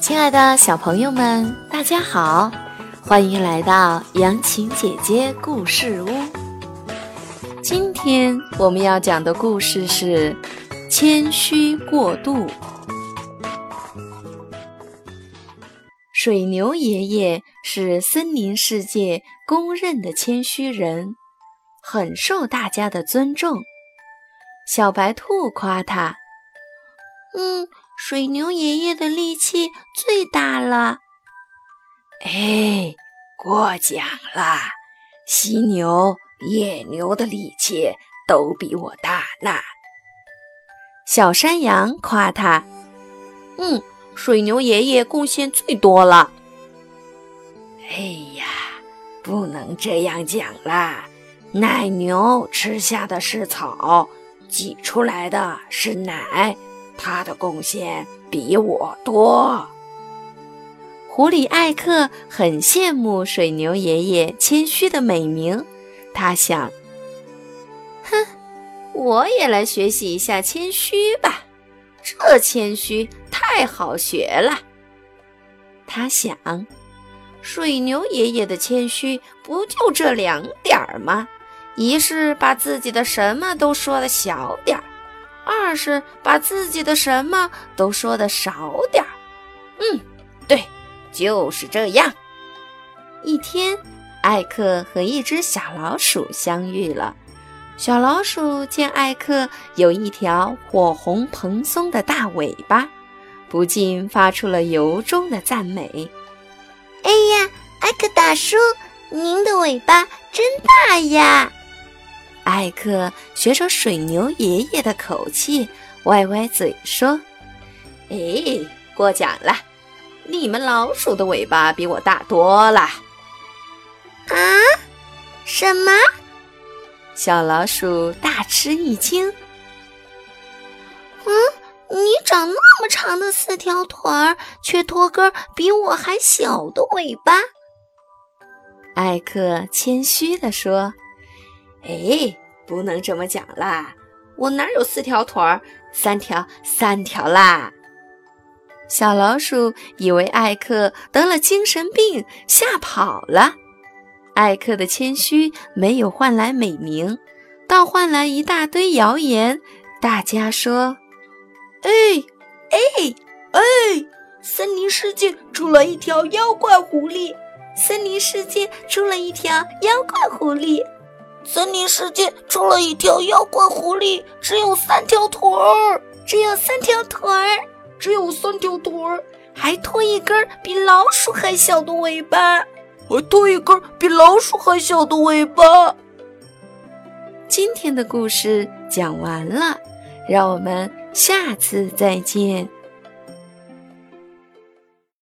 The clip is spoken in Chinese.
亲爱的小朋友们，大家好，欢迎来到杨琴姐姐故事屋。今天我们要讲的故事是《谦虚过度》。水牛爷爷是森林世界公认的谦虚人，很受大家的尊重。小白兔夸他：“嗯。”水牛爷爷的力气最大了。哎，过奖了，犀牛、野牛的力气都比我大呢。小山羊夸他：“嗯，水牛爷爷贡献最多了。”哎呀，不能这样讲啦！奶牛吃下的是草，挤出来的是奶。他的贡献比我多。狐狸艾克很羡慕水牛爷爷谦虚的美名，他想：“哼，我也来学习一下谦虚吧，这谦虚太好学了。”他想，水牛爷爷的谦虚不就这两点儿吗？一是把自己的什么都说的小点儿。二是把自己的什么都说的少点儿，嗯，对，就是这样。一天，艾克和一只小老鼠相遇了。小老鼠见艾克有一条火红蓬松的大尾巴，不禁发出了由衷的赞美：“哎呀，艾克大叔，您的尾巴真大呀！”艾克学着水牛爷爷的口气，歪歪嘴说：“哎，过奖了，你们老鼠的尾巴比我大多了。”啊？什么？小老鼠大吃一惊。嗯，你长那么长的四条腿儿，却拖根比我还小的尾巴。艾克谦虚地说。哎，不能这么讲啦！我哪有四条腿儿？三条，三条啦！小老鼠以为艾克得了精神病，吓跑了。艾克的谦虚没有换来美名，倒换来一大堆谣言。大家说：“哎哎哎，森林世界出了一条妖怪狐狸！森林世界出了一条妖怪狐狸！”森林世界出了一条妖怪狐狸，只有三条腿儿，只有三条腿儿，只有三条腿儿，还拖一根比老鼠还小的尾巴，还拖一根比老鼠还小的尾巴。今天的故事讲完了，让我们下次再见。